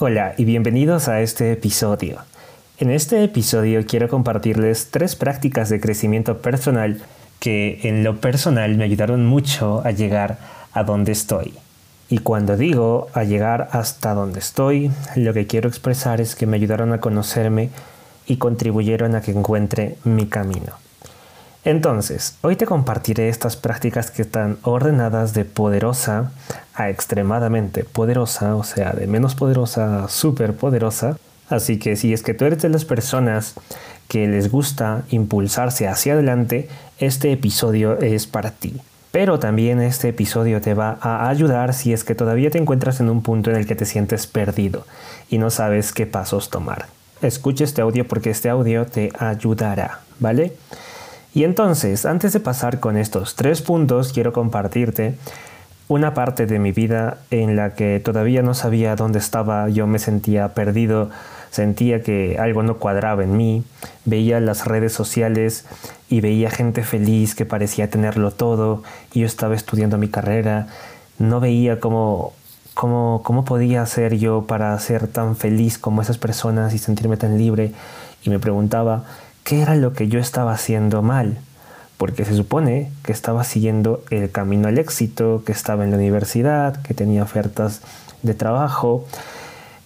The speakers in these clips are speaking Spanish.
Hola y bienvenidos a este episodio. En este episodio quiero compartirles tres prácticas de crecimiento personal que en lo personal me ayudaron mucho a llegar a donde estoy. Y cuando digo a llegar hasta donde estoy, lo que quiero expresar es que me ayudaron a conocerme y contribuyeron a que encuentre mi camino. Entonces, hoy te compartiré estas prácticas que están ordenadas de poderosa a extremadamente poderosa, o sea, de menos poderosa a súper poderosa. Así que si es que tú eres de las personas que les gusta impulsarse hacia adelante, este episodio es para ti. Pero también este episodio te va a ayudar si es que todavía te encuentras en un punto en el que te sientes perdido y no sabes qué pasos tomar. Escucha este audio porque este audio te ayudará, ¿vale? Y entonces, antes de pasar con estos tres puntos, quiero compartirte una parte de mi vida en la que todavía no sabía dónde estaba, yo me sentía perdido, sentía que algo no cuadraba en mí, veía las redes sociales y veía gente feliz que parecía tenerlo todo. Y yo estaba estudiando mi carrera, no veía cómo, cómo, cómo podía ser yo para ser tan feliz como esas personas y sentirme tan libre. Y me preguntaba, qué era lo que yo estaba haciendo mal, porque se supone que estaba siguiendo el camino al éxito, que estaba en la universidad, que tenía ofertas de trabajo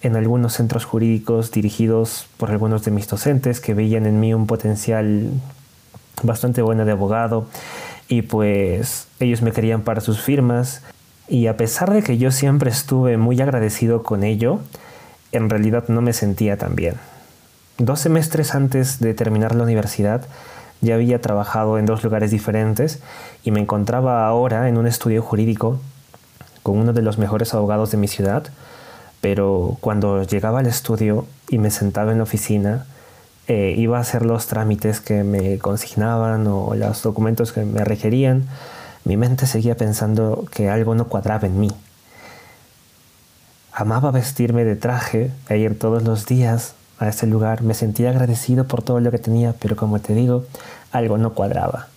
en algunos centros jurídicos dirigidos por algunos de mis docentes que veían en mí un potencial bastante bueno de abogado y pues ellos me querían para sus firmas y a pesar de que yo siempre estuve muy agradecido con ello, en realidad no me sentía tan bien. Dos semestres antes de terminar la universidad ya había trabajado en dos lugares diferentes y me encontraba ahora en un estudio jurídico con uno de los mejores abogados de mi ciudad, pero cuando llegaba al estudio y me sentaba en la oficina, eh, iba a hacer los trámites que me consignaban o los documentos que me requerían, mi mente seguía pensando que algo no cuadraba en mí. Amaba vestirme de traje e ir todos los días a ese lugar, me sentía agradecido por todo lo que tenía, pero como te digo, algo no cuadraba.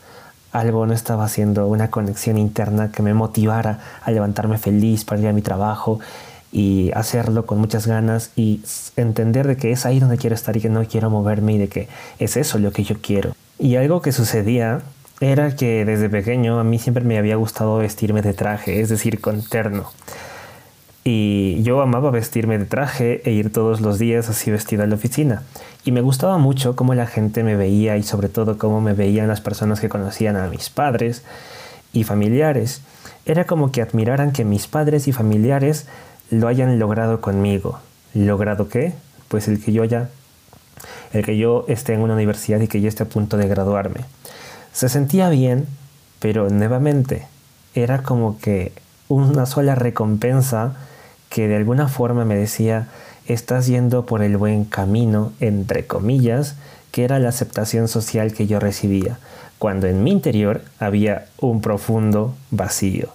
Algo no estaba haciendo una conexión interna que me motivara a levantarme feliz para ir a mi trabajo y hacerlo con muchas ganas y entender de que es ahí donde quiero estar y que no quiero moverme y de que es eso lo que yo quiero. Y algo que sucedía era que desde pequeño a mí siempre me había gustado vestirme de traje, es decir, con terno. Y yo amaba vestirme de traje e ir todos los días así vestido a la oficina. Y me gustaba mucho cómo la gente me veía y sobre todo cómo me veían las personas que conocían a mis padres y familiares. Era como que admiraran que mis padres y familiares lo hayan logrado conmigo. ¿Logrado qué? Pues el que yo ya el que yo esté en una universidad y que yo esté a punto de graduarme. Se sentía bien, pero nuevamente era como que una sola recompensa que de alguna forma me decía, estás yendo por el buen camino, entre comillas, que era la aceptación social que yo recibía, cuando en mi interior había un profundo vacío.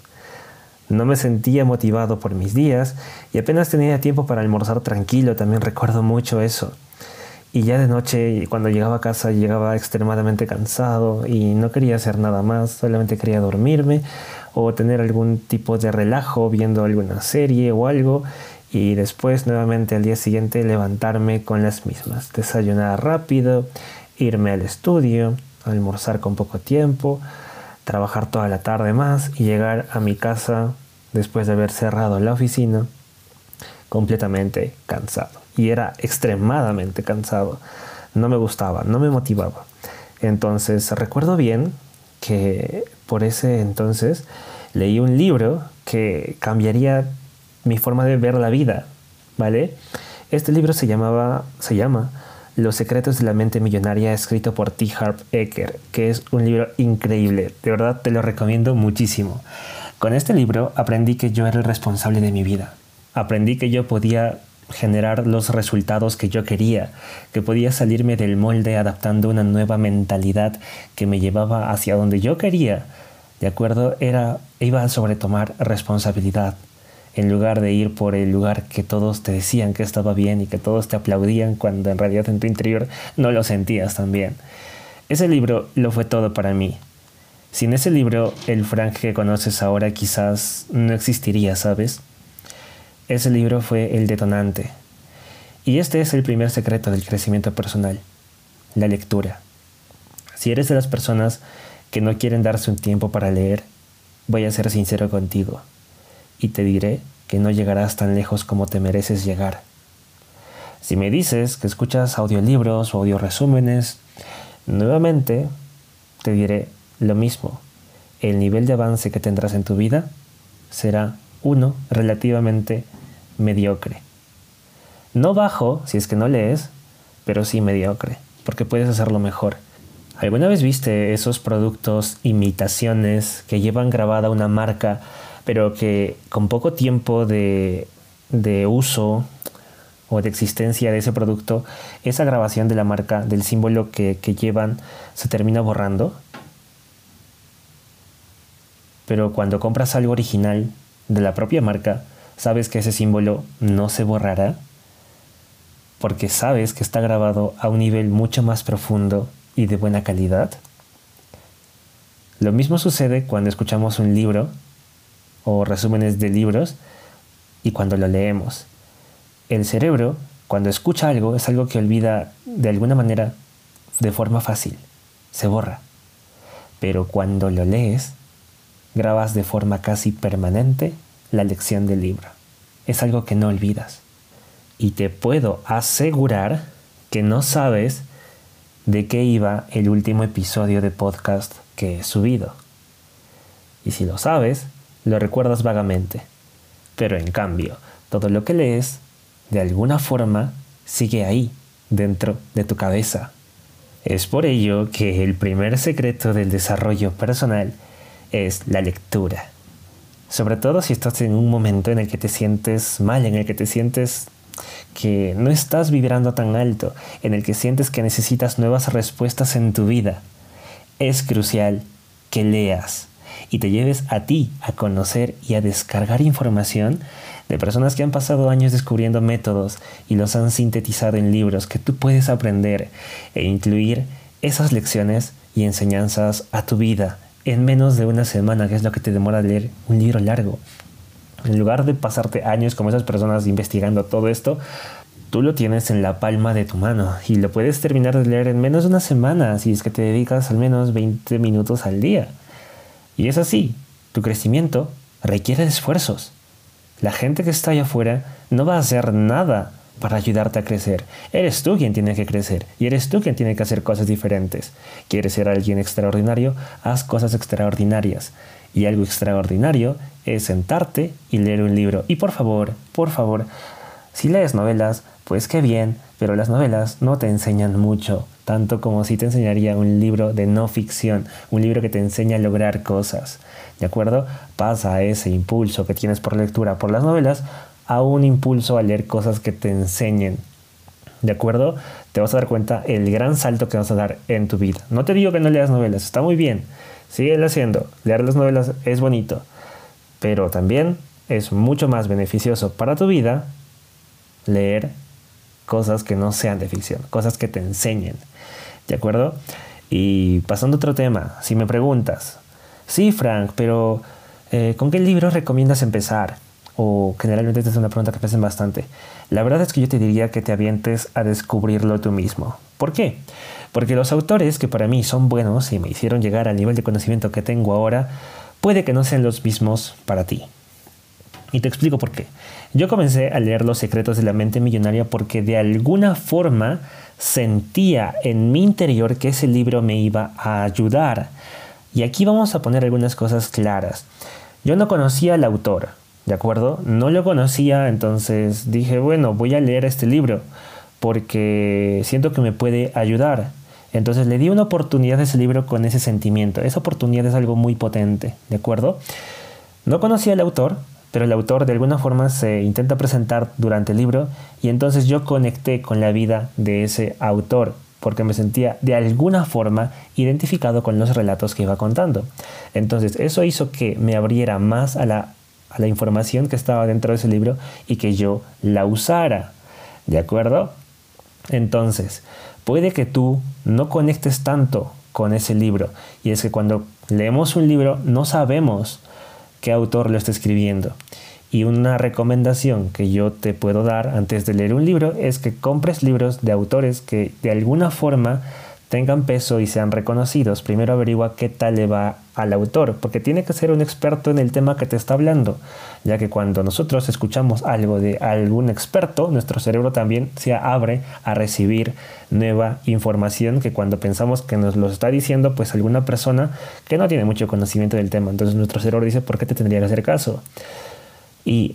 No me sentía motivado por mis días y apenas tenía tiempo para almorzar tranquilo, también recuerdo mucho eso. Y ya de noche, cuando llegaba a casa, llegaba extremadamente cansado y no quería hacer nada más, solamente quería dormirme o tener algún tipo de relajo viendo alguna serie o algo y después nuevamente al día siguiente levantarme con las mismas, desayunar rápido, irme al estudio, almorzar con poco tiempo, trabajar toda la tarde más y llegar a mi casa después de haber cerrado la oficina completamente cansado y era extremadamente cansado. No me gustaba, no me motivaba. Entonces recuerdo bien que por ese entonces leí un libro que cambiaría mi forma de ver la vida, ¿vale? Este libro se llamaba, se llama Los secretos de la mente millonaria, escrito por T. Harp Eker, que es un libro increíble. De verdad te lo recomiendo muchísimo. Con este libro aprendí que yo era el responsable de mi vida. Aprendí que yo podía generar los resultados que yo quería, que podía salirme del molde adaptando una nueva mentalidad que me llevaba hacia donde yo quería. ¿De acuerdo? Era iba a sobretomar responsabilidad en lugar de ir por el lugar que todos te decían que estaba bien y que todos te aplaudían cuando en realidad en tu interior no lo sentías tan bien. Ese libro lo fue todo para mí. Sin ese libro, el Frank que conoces ahora quizás no existiría, ¿sabes? Ese libro fue el detonante, Y este es el primer secreto del crecimiento personal, la lectura. Si eres de las personas que no quieren darse un tiempo para leer, voy a ser sincero contigo y te diré que no llegarás tan lejos como te mereces llegar. Si me dices que escuchas audiolibros o audioresúmenes, nuevamente te diré lo mismo. El nivel de avance que tendrás en tu vida será uno relativamente mediocre. No bajo si es que no lees, pero sí mediocre, porque puedes hacerlo mejor. ¿Alguna vez viste esos productos imitaciones que llevan grabada una marca, pero que con poco tiempo de, de uso o de existencia de ese producto, esa grabación de la marca, del símbolo que, que llevan, se termina borrando? Pero cuando compras algo original de la propia marca, sabes que ese símbolo no se borrará porque sabes que está grabado a un nivel mucho más profundo y de buena calidad. Lo mismo sucede cuando escuchamos un libro o resúmenes de libros y cuando lo leemos. El cerebro, cuando escucha algo, es algo que olvida de alguna manera de forma fácil, se borra. Pero cuando lo lees, grabas de forma casi permanente la lección del libro. Es algo que no olvidas y te puedo asegurar que no sabes de qué iba el último episodio de podcast que he subido. Y si lo sabes, lo recuerdas vagamente. Pero en cambio, todo lo que lees, de alguna forma, sigue ahí, dentro de tu cabeza. Es por ello que el primer secreto del desarrollo personal es la lectura. Sobre todo si estás en un momento en el que te sientes mal, en el que te sientes que no estás vibrando tan alto, en el que sientes que necesitas nuevas respuestas en tu vida, es crucial que leas y te lleves a ti a conocer y a descargar información de personas que han pasado años descubriendo métodos y los han sintetizado en libros que tú puedes aprender e incluir esas lecciones y enseñanzas a tu vida en menos de una semana, que es lo que te demora leer un libro largo. En lugar de pasarte años como esas personas investigando todo esto, tú lo tienes en la palma de tu mano y lo puedes terminar de leer en menos de una semana si es que te dedicas al menos 20 minutos al día. Y es así, tu crecimiento requiere esfuerzos. La gente que está allá afuera no va a hacer nada para ayudarte a crecer. Eres tú quien tiene que crecer y eres tú quien tiene que hacer cosas diferentes. ¿Quieres ser alguien extraordinario? Haz cosas extraordinarias. Y algo extraordinario es sentarte y leer un libro. Y por favor, por favor, si lees novelas, pues qué bien, pero las novelas no te enseñan mucho, tanto como si te enseñaría un libro de no ficción, un libro que te enseña a lograr cosas. ¿De acuerdo? Pasa ese impulso que tienes por lectura por las novelas a un impulso a leer cosas que te enseñen. ¿De acuerdo? Te vas a dar cuenta el gran salto que vas a dar en tu vida. No te digo que no leas novelas, está muy bien. Sigue haciendo. Leer las novelas es bonito pero también es mucho más beneficioso para tu vida leer cosas que no sean de ficción, cosas que te enseñen. ¿De acuerdo? Y pasando a otro tema, si me preguntas, sí, Frank, pero eh, ¿con qué libro recomiendas empezar? O generalmente esta es una pregunta que me hacen bastante. La verdad es que yo te diría que te avientes a descubrirlo tú mismo. ¿Por qué? Porque los autores que para mí son buenos y me hicieron llegar al nivel de conocimiento que tengo ahora, puede que no sean los mismos para ti. Y te explico por qué. Yo comencé a leer Los secretos de la mente millonaria porque de alguna forma sentía en mi interior que ese libro me iba a ayudar. Y aquí vamos a poner algunas cosas claras. Yo no conocía al autor, ¿de acuerdo? No lo conocía, entonces dije, bueno, voy a leer este libro porque siento que me puede ayudar. Entonces le di una oportunidad a ese libro con ese sentimiento. Esa oportunidad es algo muy potente, ¿de acuerdo? No conocía al autor, pero el autor de alguna forma se intenta presentar durante el libro y entonces yo conecté con la vida de ese autor porque me sentía de alguna forma identificado con los relatos que iba contando. Entonces eso hizo que me abriera más a la, a la información que estaba dentro de ese libro y que yo la usara. ¿De acuerdo? Entonces, puede que tú no conectes tanto con ese libro. Y es que cuando leemos un libro no sabemos qué autor lo está escribiendo. Y una recomendación que yo te puedo dar antes de leer un libro es que compres libros de autores que de alguna forma tengan peso y sean reconocidos. Primero averigua qué tal le va al autor, porque tiene que ser un experto en el tema que te está hablando, ya que cuando nosotros escuchamos algo de algún experto, nuestro cerebro también se abre a recibir nueva información que cuando pensamos que nos lo está diciendo pues alguna persona que no tiene mucho conocimiento del tema. Entonces nuestro cerebro dice, ¿por qué te tendría que hacer caso? Y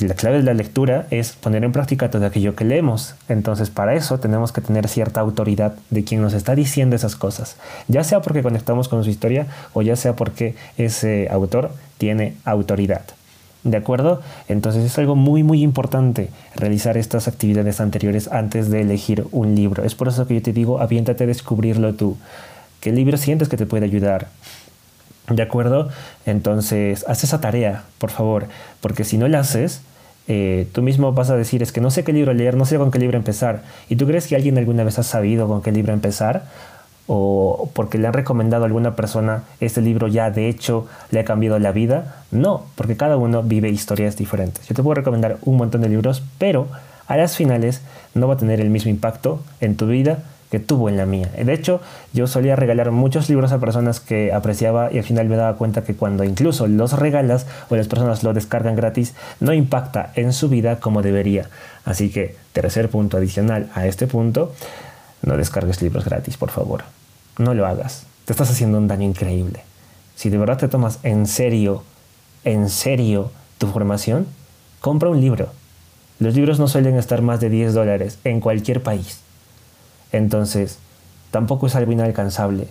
la clave de la lectura es poner en práctica todo aquello que leemos. Entonces para eso tenemos que tener cierta autoridad de quien nos está diciendo esas cosas. Ya sea porque conectamos con su historia o ya sea porque ese autor tiene autoridad. ¿De acuerdo? Entonces es algo muy muy importante realizar estas actividades anteriores antes de elegir un libro. Es por eso que yo te digo, aviéntate a descubrirlo tú. ¿Qué libro sientes que te puede ayudar? ¿De acuerdo? Entonces, haz esa tarea, por favor, porque si no la haces, eh, tú mismo vas a decir, es que no sé qué libro leer, no sé con qué libro empezar. ¿Y tú crees que alguien alguna vez ha sabido con qué libro empezar? ¿O porque le han recomendado a alguna persona este libro ya de hecho le ha cambiado la vida? No, porque cada uno vive historias diferentes. Yo te puedo recomendar un montón de libros, pero a las finales no va a tener el mismo impacto en tu vida que tuvo en la mía. De hecho, yo solía regalar muchos libros a personas que apreciaba y al final me daba cuenta que cuando incluso los regalas o las personas lo descargan gratis, no impacta en su vida como debería. Así que, tercer punto adicional a este punto, no descargues libros gratis, por favor. No lo hagas. Te estás haciendo un daño increíble. Si de verdad te tomas en serio, en serio tu formación, compra un libro. Los libros no suelen estar más de 10 dólares en cualquier país. Entonces, tampoco es algo inalcanzable.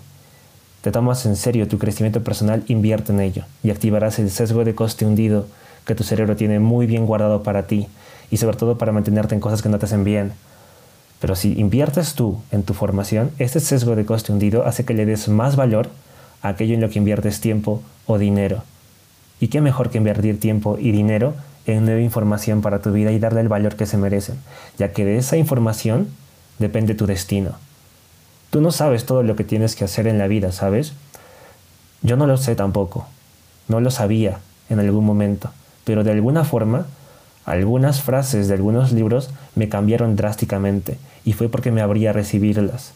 Te tomas en serio tu crecimiento personal, invierte en ello y activarás el sesgo de coste hundido que tu cerebro tiene muy bien guardado para ti y sobre todo para mantenerte en cosas que no te hacen bien. Pero si inviertes tú en tu formación, este sesgo de coste hundido hace que le des más valor a aquello en lo que inviertes tiempo o dinero. ¿Y qué mejor que invertir tiempo y dinero en nueva información para tu vida y darle el valor que se merecen? Ya que de esa información depende tu destino. Tú no sabes todo lo que tienes que hacer en la vida, ¿sabes? Yo no lo sé tampoco. No lo sabía en algún momento. Pero de alguna forma, algunas frases de algunos libros me cambiaron drásticamente. Y fue porque me abrí a recibirlas.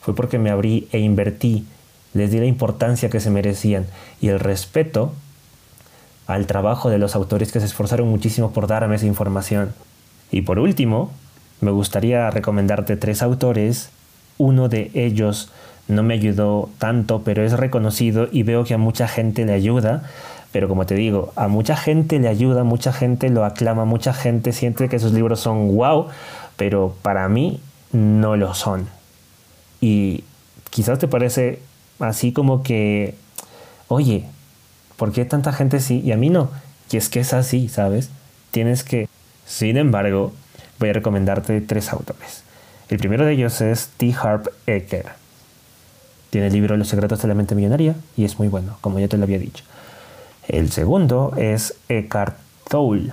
Fue porque me abrí e invertí. Les di la importancia que se merecían. Y el respeto al trabajo de los autores que se esforzaron muchísimo por darme esa información. Y por último, me gustaría recomendarte tres autores. Uno de ellos no me ayudó tanto, pero es reconocido y veo que a mucha gente le ayuda. Pero como te digo, a mucha gente le ayuda, mucha gente lo aclama, mucha gente siente que sus libros son wow, pero para mí no lo son. Y quizás te parece así como que, oye, ¿por qué tanta gente sí y a mí no? Y es que es así, ¿sabes? Tienes que... Sin embargo, voy a recomendarte tres autores. El primero de ellos es T. Harp Eker. Tiene el libro Los secretos de la mente millonaria y es muy bueno, como ya te lo había dicho. El segundo es Eckhart Tolle,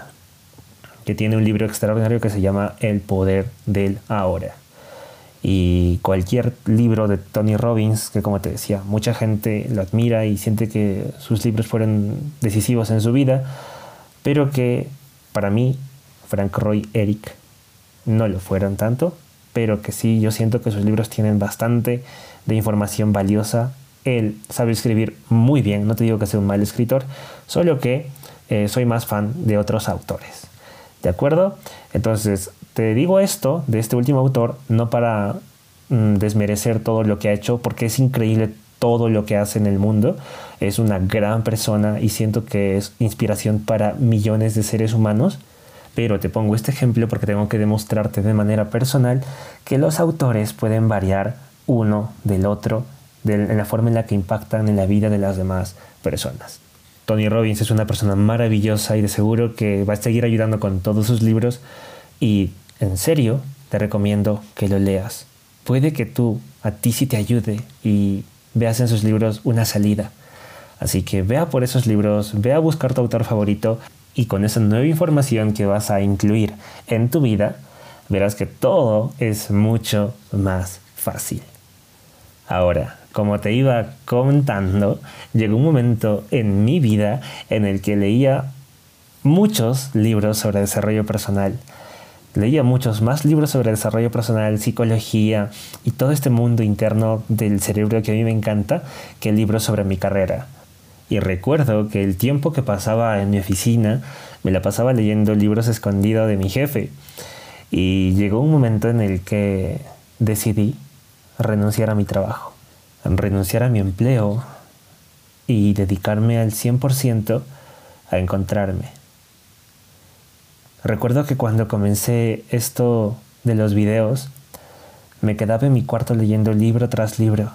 que tiene un libro extraordinario que se llama El poder del ahora. Y cualquier libro de Tony Robbins, que como te decía, mucha gente lo admira y siente que sus libros fueron decisivos en su vida, pero que para mí, Frank Roy Eric, no lo fueron tanto, pero que sí, yo siento que sus libros tienen bastante de información valiosa. Él sabe escribir muy bien, no te digo que sea un mal escritor, solo que eh, soy más fan de otros autores. ¿De acuerdo? Entonces, te digo esto de este último autor, no para mm, desmerecer todo lo que ha hecho, porque es increíble todo lo que hace en el mundo. Es una gran persona y siento que es inspiración para millones de seres humanos pero te pongo este ejemplo porque tengo que demostrarte de manera personal que los autores pueden variar uno del otro en la forma en la que impactan en la vida de las demás personas. Tony Robbins es una persona maravillosa y de seguro que va a seguir ayudando con todos sus libros y en serio te recomiendo que lo leas. Puede que tú, a ti sí te ayude y veas en sus libros una salida. Así que vea por esos libros, ve a buscar tu autor favorito y con esa nueva información que vas a incluir en tu vida, verás que todo es mucho más fácil. Ahora, como te iba contando, llegó un momento en mi vida en el que leía muchos libros sobre desarrollo personal. Leía muchos más libros sobre desarrollo personal, psicología y todo este mundo interno del cerebro que a mí me encanta que libros sobre mi carrera. Y recuerdo que el tiempo que pasaba en mi oficina me la pasaba leyendo libros escondidos de mi jefe. Y llegó un momento en el que decidí renunciar a mi trabajo, renunciar a mi empleo y dedicarme al 100% a encontrarme. Recuerdo que cuando comencé esto de los videos, me quedaba en mi cuarto leyendo libro tras libro.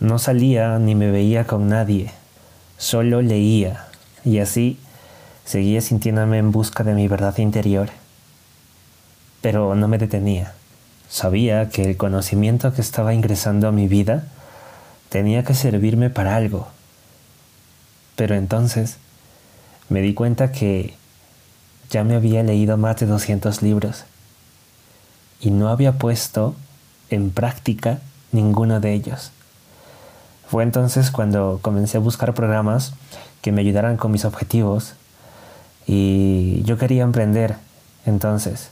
No salía ni me veía con nadie, solo leía y así seguía sintiéndome en busca de mi verdad interior. Pero no me detenía. Sabía que el conocimiento que estaba ingresando a mi vida tenía que servirme para algo. Pero entonces me di cuenta que ya me había leído más de 200 libros y no había puesto en práctica ninguno de ellos. Fue entonces cuando comencé a buscar programas que me ayudaran con mis objetivos y yo quería emprender. Entonces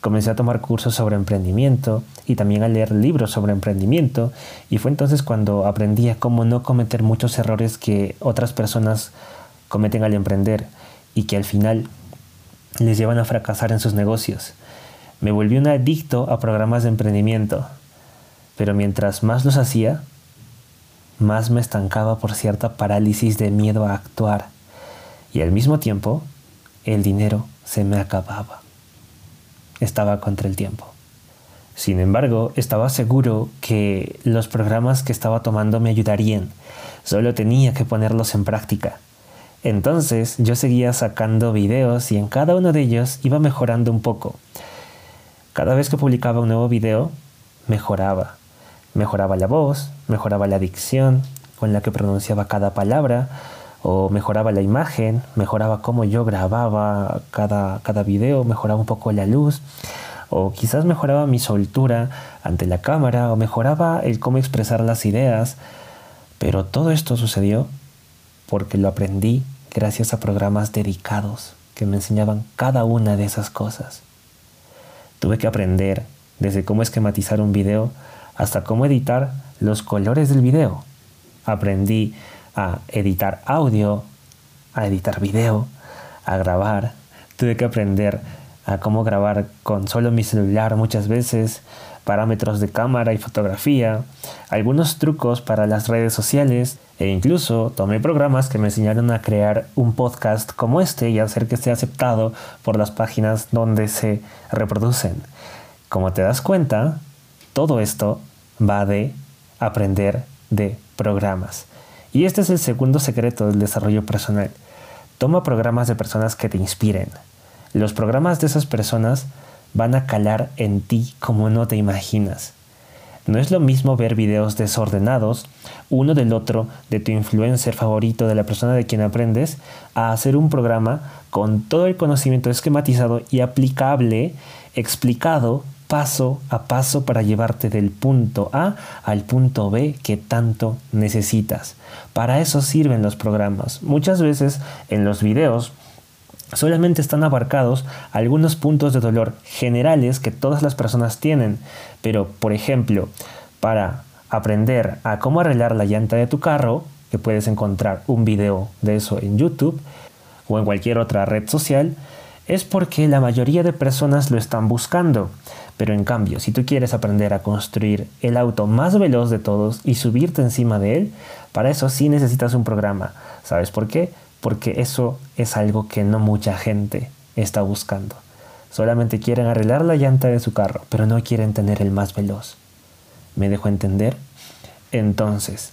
comencé a tomar cursos sobre emprendimiento y también a leer libros sobre emprendimiento y fue entonces cuando aprendí a cómo no cometer muchos errores que otras personas cometen al emprender y que al final les llevan a fracasar en sus negocios. Me volví un adicto a programas de emprendimiento, pero mientras más los hacía, más me estancaba por cierta parálisis de miedo a actuar y al mismo tiempo el dinero se me acababa. Estaba contra el tiempo. Sin embargo, estaba seguro que los programas que estaba tomando me ayudarían. Solo tenía que ponerlos en práctica. Entonces yo seguía sacando videos y en cada uno de ellos iba mejorando un poco. Cada vez que publicaba un nuevo video, mejoraba. Mejoraba la voz, mejoraba la dicción con la que pronunciaba cada palabra, o mejoraba la imagen, mejoraba cómo yo grababa cada, cada video, mejoraba un poco la luz, o quizás mejoraba mi soltura ante la cámara, o mejoraba el cómo expresar las ideas. Pero todo esto sucedió porque lo aprendí gracias a programas dedicados que me enseñaban cada una de esas cosas. Tuve que aprender desde cómo esquematizar un video hasta cómo editar los colores del video. Aprendí a editar audio, a editar video, a grabar. Tuve que aprender a cómo grabar con solo mi celular muchas veces, parámetros de cámara y fotografía, algunos trucos para las redes sociales e incluso tomé programas que me enseñaron a crear un podcast como este y hacer que esté aceptado por las páginas donde se reproducen. Como te das cuenta, todo esto va de aprender de programas. Y este es el segundo secreto del desarrollo personal. Toma programas de personas que te inspiren. Los programas de esas personas van a calar en ti como no te imaginas. No es lo mismo ver videos desordenados, uno del otro, de tu influencer favorito, de la persona de quien aprendes, a hacer un programa con todo el conocimiento esquematizado y aplicable, explicado paso a paso para llevarte del punto A al punto B que tanto necesitas. Para eso sirven los programas. Muchas veces en los videos solamente están abarcados algunos puntos de dolor generales que todas las personas tienen, pero por ejemplo, para aprender a cómo arreglar la llanta de tu carro, que puedes encontrar un video de eso en YouTube o en cualquier otra red social, es porque la mayoría de personas lo están buscando. Pero en cambio, si tú quieres aprender a construir el auto más veloz de todos y subirte encima de él, para eso sí necesitas un programa. ¿Sabes por qué? porque eso es algo que no mucha gente está buscando. Solamente quieren arreglar la llanta de su carro, pero no quieren tener el más veloz. ¿Me dejo entender? Entonces,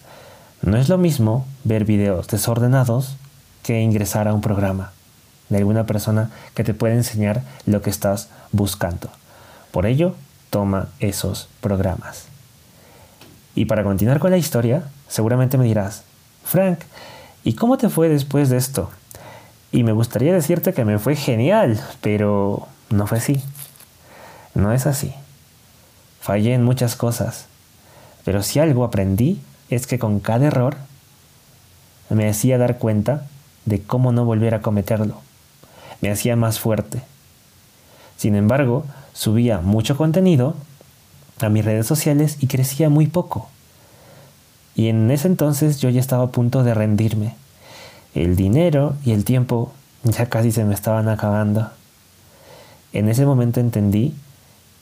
no es lo mismo ver videos desordenados que ingresar a un programa de alguna persona que te puede enseñar lo que estás buscando. Por ello, toma esos programas. Y para continuar con la historia, seguramente me dirás, Frank, ¿Y cómo te fue después de esto? Y me gustaría decirte que me fue genial, pero no fue así. No es así. Fallé en muchas cosas, pero si algo aprendí es que con cada error me hacía dar cuenta de cómo no volver a cometerlo. Me hacía más fuerte. Sin embargo, subía mucho contenido a mis redes sociales y crecía muy poco. Y en ese entonces yo ya estaba a punto de rendirme. El dinero y el tiempo ya casi se me estaban acabando. En ese momento entendí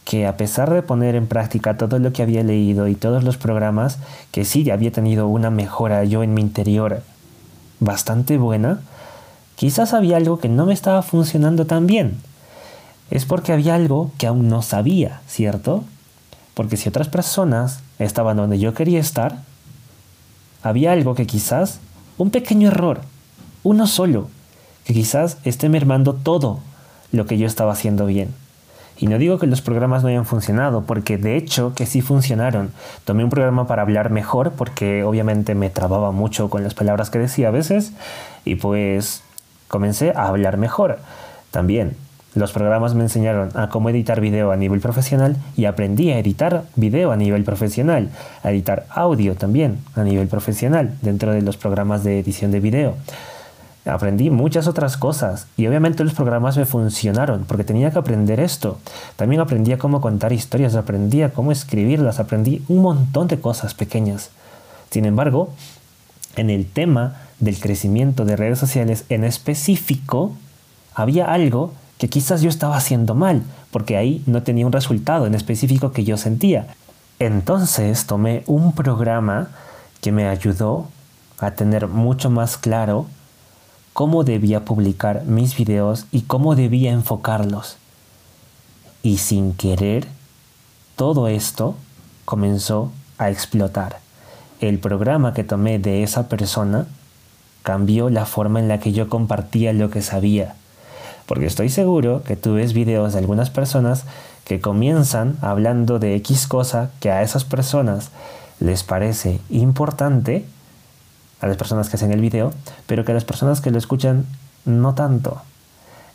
que a pesar de poner en práctica todo lo que había leído y todos los programas, que sí había tenido una mejora yo en mi interior bastante buena, quizás había algo que no me estaba funcionando tan bien. Es porque había algo que aún no sabía, ¿cierto? Porque si otras personas estaban donde yo quería estar, había algo que quizás, un pequeño error, uno solo, que quizás esté mermando todo lo que yo estaba haciendo bien. Y no digo que los programas no hayan funcionado, porque de hecho que sí funcionaron. Tomé un programa para hablar mejor, porque obviamente me trababa mucho con las palabras que decía a veces, y pues comencé a hablar mejor. También los programas me enseñaron a cómo editar video a nivel profesional y aprendí a editar video a nivel profesional, a editar audio también a nivel profesional dentro de los programas de edición de video aprendí muchas otras cosas y obviamente los programas me funcionaron porque tenía que aprender esto. También aprendí a cómo contar historias, aprendí a cómo escribirlas, aprendí un montón de cosas pequeñas. Sin embargo, en el tema del crecimiento de redes sociales en específico, había algo que quizás yo estaba haciendo mal, porque ahí no tenía un resultado en específico que yo sentía. Entonces tomé un programa que me ayudó a tener mucho más claro cómo debía publicar mis videos y cómo debía enfocarlos. Y sin querer, todo esto comenzó a explotar. El programa que tomé de esa persona cambió la forma en la que yo compartía lo que sabía. Porque estoy seguro que tú ves videos de algunas personas que comienzan hablando de X cosa que a esas personas les parece importante a las personas que hacen el video, pero que a las personas que lo escuchan no tanto.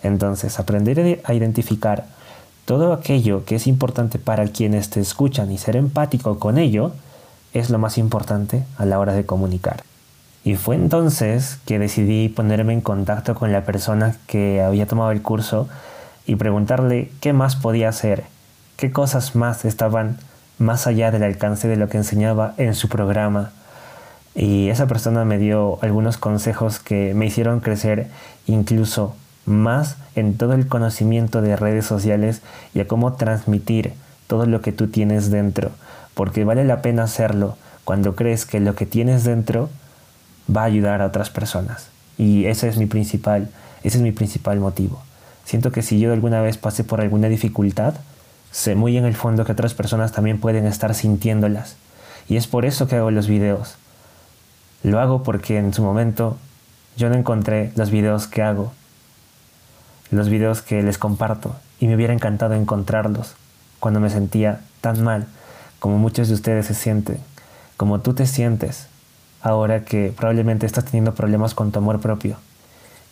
Entonces, aprender a identificar todo aquello que es importante para quienes te escuchan y ser empático con ello es lo más importante a la hora de comunicar. Y fue entonces que decidí ponerme en contacto con la persona que había tomado el curso y preguntarle qué más podía hacer, qué cosas más estaban más allá del alcance de lo que enseñaba en su programa. Y esa persona me dio algunos consejos que me hicieron crecer incluso más en todo el conocimiento de redes sociales y a cómo transmitir todo lo que tú tienes dentro, porque vale la pena hacerlo cuando crees que lo que tienes dentro va a ayudar a otras personas. Y ese es mi principal, ese es mi principal motivo. Siento que si yo alguna vez pasé por alguna dificultad, sé muy en el fondo que otras personas también pueden estar sintiéndolas. Y es por eso que hago los videos, lo hago porque en su momento yo no encontré los videos que hago, los videos que les comparto, y me hubiera encantado encontrarlos cuando me sentía tan mal como muchos de ustedes se sienten, como tú te sientes ahora que probablemente estás teniendo problemas con tu amor propio.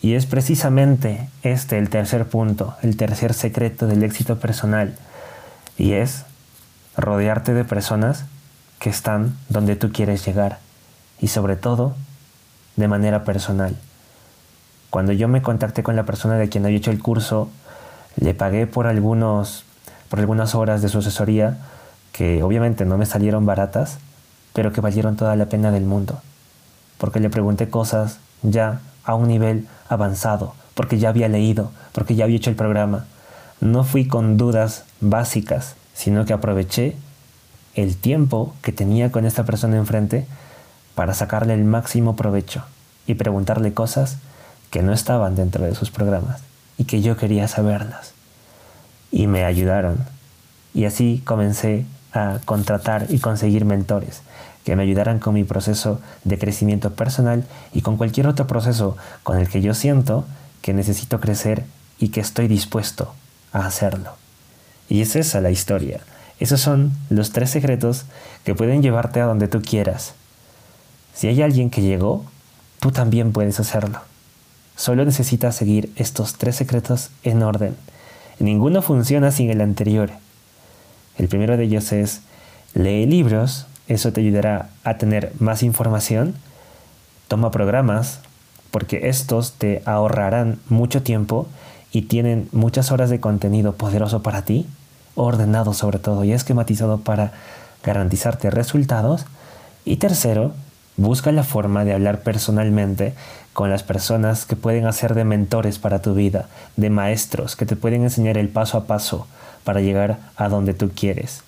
Y es precisamente este el tercer punto, el tercer secreto del éxito personal, y es rodearte de personas que están donde tú quieres llegar y sobre todo de manera personal. Cuando yo me contacté con la persona de quien había hecho el curso, le pagué por, algunos, por algunas horas de su asesoría que obviamente no me salieron baratas, pero que valieron toda la pena del mundo, porque le pregunté cosas ya a un nivel avanzado, porque ya había leído, porque ya había hecho el programa. No fui con dudas básicas, sino que aproveché el tiempo que tenía con esta persona enfrente para sacarle el máximo provecho y preguntarle cosas que no estaban dentro de sus programas y que yo quería saberlas. Y me ayudaron. Y así comencé a contratar y conseguir mentores que me ayudaran con mi proceso de crecimiento personal y con cualquier otro proceso con el que yo siento que necesito crecer y que estoy dispuesto a hacerlo. Y es esa la historia. Esos son los tres secretos que pueden llevarte a donde tú quieras si hay alguien que llegó, tú también puedes hacerlo. Solo necesitas seguir estos tres secretos en orden. Ninguno funciona sin el anterior. El primero de ellos es, lee libros, eso te ayudará a tener más información. Toma programas, porque estos te ahorrarán mucho tiempo y tienen muchas horas de contenido poderoso para ti, ordenado sobre todo y esquematizado para garantizarte resultados. Y tercero, busca la forma de hablar personalmente con las personas que pueden hacer de mentores para tu vida, de maestros que te pueden enseñar el paso a paso para llegar a donde tú quieres.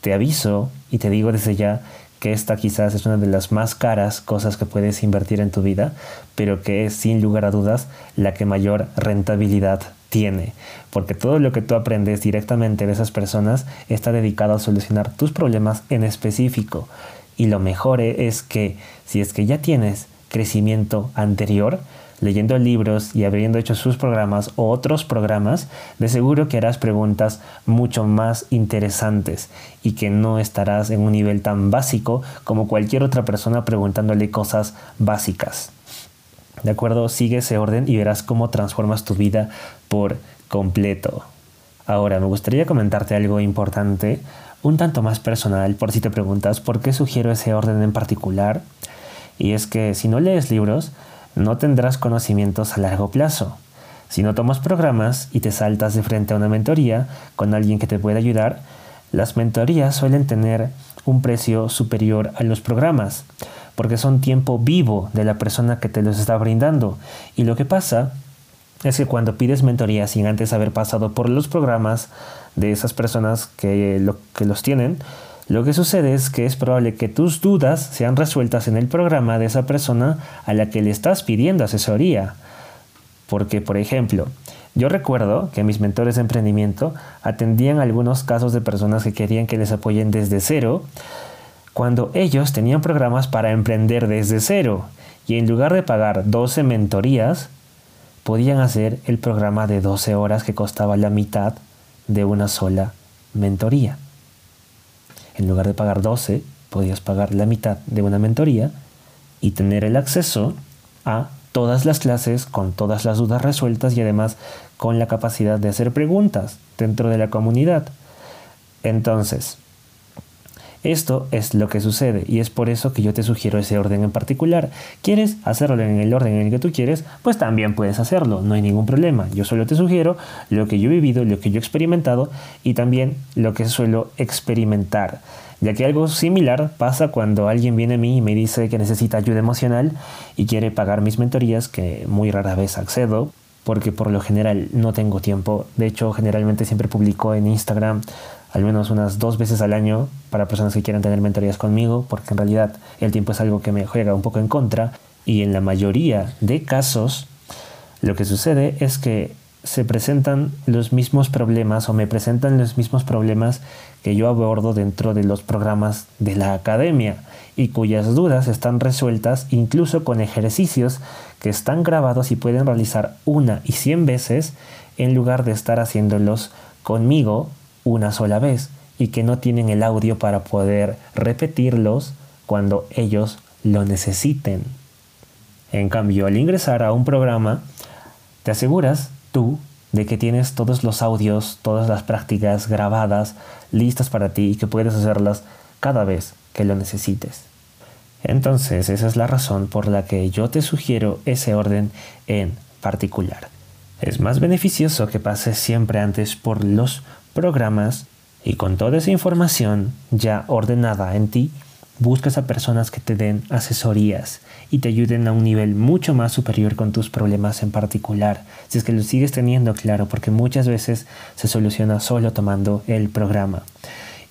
Te aviso y te digo desde ya que esta quizás es una de las más caras cosas que puedes invertir en tu vida, pero que es sin lugar a dudas la que mayor rentabilidad tiene, porque todo lo que tú aprendes directamente de esas personas está dedicado a solucionar tus problemas en específico. Y lo mejor es que si es que ya tienes crecimiento anterior, leyendo libros y habiendo hecho sus programas o otros programas, de seguro que harás preguntas mucho más interesantes y que no estarás en un nivel tan básico como cualquier otra persona preguntándole cosas básicas. ¿De acuerdo? Sigue ese orden y verás cómo transformas tu vida por completo. Ahora, me gustaría comentarte algo importante, un tanto más personal, por si te preguntas por qué sugiero ese orden en particular. Y es que si no lees libros, no tendrás conocimientos a largo plazo. Si no tomas programas y te saltas de frente a una mentoría con alguien que te pueda ayudar, las mentorías suelen tener un precio superior a los programas, porque son tiempo vivo de la persona que te los está brindando. Y lo que pasa es que cuando pides mentoría sin antes haber pasado por los programas de esas personas que, que los tienen, lo que sucede es que es probable que tus dudas sean resueltas en el programa de esa persona a la que le estás pidiendo asesoría. Porque, por ejemplo, yo recuerdo que mis mentores de emprendimiento atendían algunos casos de personas que querían que les apoyen desde cero, cuando ellos tenían programas para emprender desde cero y en lugar de pagar 12 mentorías, podían hacer el programa de 12 horas que costaba la mitad de una sola mentoría. En lugar de pagar 12, podías pagar la mitad de una mentoría y tener el acceso a todas las clases con todas las dudas resueltas y además con la capacidad de hacer preguntas dentro de la comunidad. Entonces, esto es lo que sucede y es por eso que yo te sugiero ese orden en particular. ¿Quieres hacerlo en el orden en el que tú quieres? Pues también puedes hacerlo, no hay ningún problema. Yo solo te sugiero lo que yo he vivido, lo que yo he experimentado y también lo que suelo experimentar. Ya que algo similar pasa cuando alguien viene a mí y me dice que necesita ayuda emocional y quiere pagar mis mentorías, que muy rara vez accedo, porque por lo general no tengo tiempo. De hecho, generalmente siempre publico en Instagram al menos unas dos veces al año para personas que quieran tener mentorías conmigo, porque en realidad el tiempo es algo que me juega un poco en contra y en la mayoría de casos lo que sucede es que se presentan los mismos problemas o me presentan los mismos problemas que yo abordo dentro de los programas de la academia y cuyas dudas están resueltas incluso con ejercicios que están grabados y pueden realizar una y cien veces en lugar de estar haciéndolos conmigo una sola vez y que no tienen el audio para poder repetirlos cuando ellos lo necesiten. En cambio, al ingresar a un programa, te aseguras tú de que tienes todos los audios, todas las prácticas grabadas, listas para ti y que puedes hacerlas cada vez que lo necesites. Entonces, esa es la razón por la que yo te sugiero ese orden en particular. Es más beneficioso que pases siempre antes por los programas y con toda esa información ya ordenada en ti, buscas a personas que te den asesorías y te ayuden a un nivel mucho más superior con tus problemas en particular, si es que lo sigues teniendo claro, porque muchas veces se soluciona solo tomando el programa.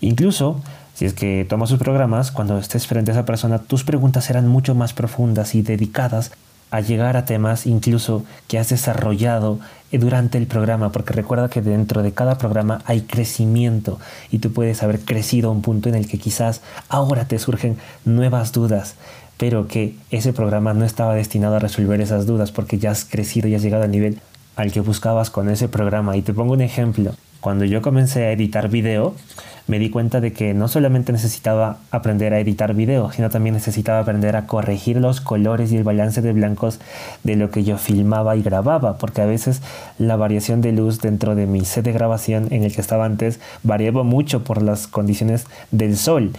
Incluso si es que tomas sus programas, cuando estés frente a esa persona, tus preguntas serán mucho más profundas y dedicadas a llegar a temas incluso que has desarrollado durante el programa, porque recuerda que dentro de cada programa hay crecimiento y tú puedes haber crecido a un punto en el que quizás ahora te surgen nuevas dudas, pero que ese programa no estaba destinado a resolver esas dudas porque ya has crecido y has llegado al nivel al que buscabas con ese programa. Y te pongo un ejemplo. Cuando yo comencé a editar video, me di cuenta de que no solamente necesitaba aprender a editar video, sino también necesitaba aprender a corregir los colores y el balance de blancos de lo que yo filmaba y grababa, porque a veces la variación de luz dentro de mi set de grabación en el que estaba antes variaba mucho por las condiciones del sol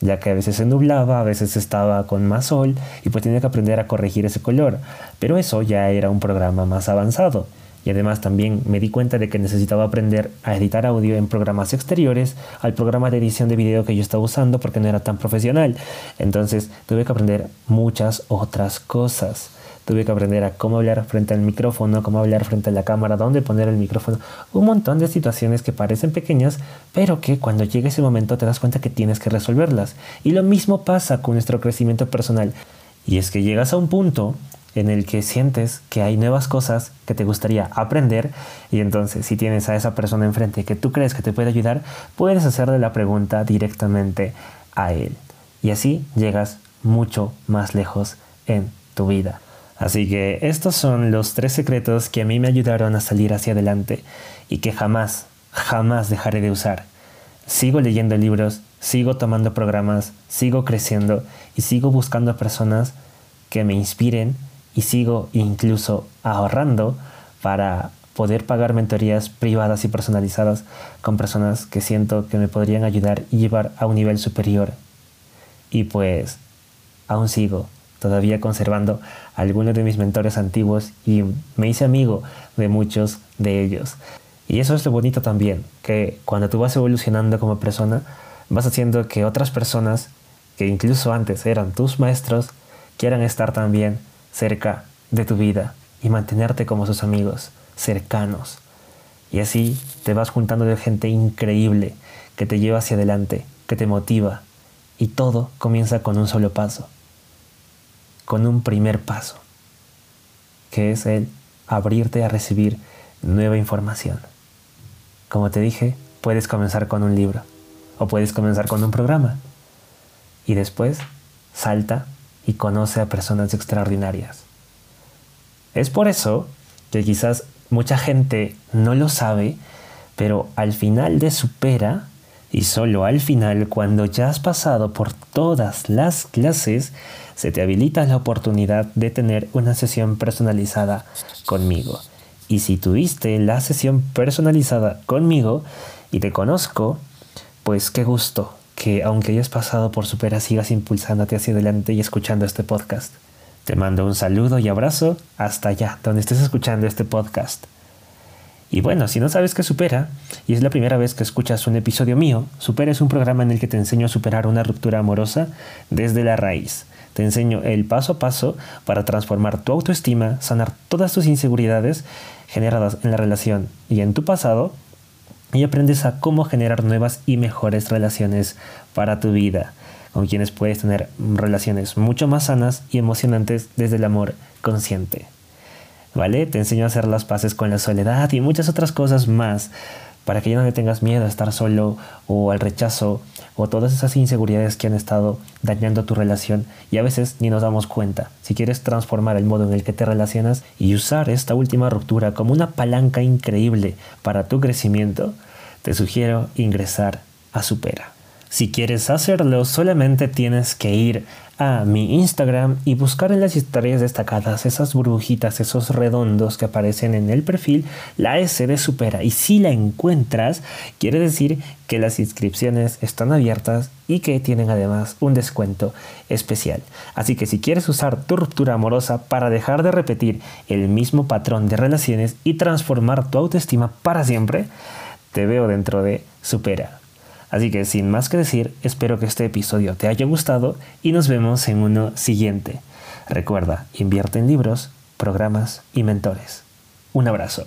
ya que a veces se nublaba, a veces estaba con más sol y pues tenía que aprender a corregir ese color. Pero eso ya era un programa más avanzado. Y además también me di cuenta de que necesitaba aprender a editar audio en programas exteriores al programa de edición de video que yo estaba usando porque no era tan profesional. Entonces tuve que aprender muchas otras cosas. Tuve que aprender a cómo hablar frente al micrófono, cómo hablar frente a la cámara, dónde poner el micrófono. Un montón de situaciones que parecen pequeñas, pero que cuando llega ese momento te das cuenta que tienes que resolverlas. Y lo mismo pasa con nuestro crecimiento personal. Y es que llegas a un punto en el que sientes que hay nuevas cosas que te gustaría aprender y entonces si tienes a esa persona enfrente que tú crees que te puede ayudar, puedes hacerle la pregunta directamente a él. Y así llegas mucho más lejos en tu vida. Así que estos son los tres secretos que a mí me ayudaron a salir hacia adelante y que jamás, jamás dejaré de usar. Sigo leyendo libros, sigo tomando programas, sigo creciendo y sigo buscando personas que me inspiren y sigo incluso ahorrando para poder pagar mentorías privadas y personalizadas con personas que siento que me podrían ayudar y llevar a un nivel superior. Y pues aún sigo todavía conservando algunos de mis mentores antiguos y me hice amigo de muchos de ellos. Y eso es lo bonito también, que cuando tú vas evolucionando como persona, vas haciendo que otras personas, que incluso antes eran tus maestros, quieran estar también cerca de tu vida y mantenerte como sus amigos, cercanos. Y así te vas juntando de gente increíble que te lleva hacia adelante, que te motiva. Y todo comienza con un solo paso con un primer paso, que es el abrirte a recibir nueva información. Como te dije, puedes comenzar con un libro o puedes comenzar con un programa y después salta y conoce a personas extraordinarias. Es por eso que quizás mucha gente no lo sabe, pero al final de Supera y solo al final, cuando ya has pasado por todas las clases, se te habilita la oportunidad de tener una sesión personalizada conmigo. Y si tuviste la sesión personalizada conmigo y te conozco, pues qué gusto que aunque hayas pasado por Supera sigas impulsándote hacia adelante y escuchando este podcast. Te mando un saludo y abrazo hasta allá, donde estés escuchando este podcast. Y bueno, si no sabes qué supera, y es la primera vez que escuchas un episodio mío, Supera es un programa en el que te enseño a superar una ruptura amorosa desde la raíz. Te enseño el paso a paso para transformar tu autoestima, sanar todas tus inseguridades generadas en la relación y en tu pasado, y aprendes a cómo generar nuevas y mejores relaciones para tu vida, con quienes puedes tener relaciones mucho más sanas y emocionantes desde el amor consciente. ¿vale? Te enseño a hacer las paces con la soledad y muchas otras cosas más para que ya no le tengas miedo a estar solo o al rechazo o todas esas inseguridades que han estado dañando tu relación y a veces ni nos damos cuenta. Si quieres transformar el modo en el que te relacionas y usar esta última ruptura como una palanca increíble para tu crecimiento, te sugiero ingresar a Supera. Si quieres hacerlo, solamente tienes que ir a mi Instagram y buscar en las historias destacadas esas burbujitas, esos redondos que aparecen en el perfil, la S de Supera. Y si la encuentras, quiere decir que las inscripciones están abiertas y que tienen además un descuento especial. Así que si quieres usar tu ruptura amorosa para dejar de repetir el mismo patrón de relaciones y transformar tu autoestima para siempre, te veo dentro de Supera. Así que sin más que decir, espero que este episodio te haya gustado y nos vemos en uno siguiente. Recuerda, invierte en libros, programas y mentores. Un abrazo.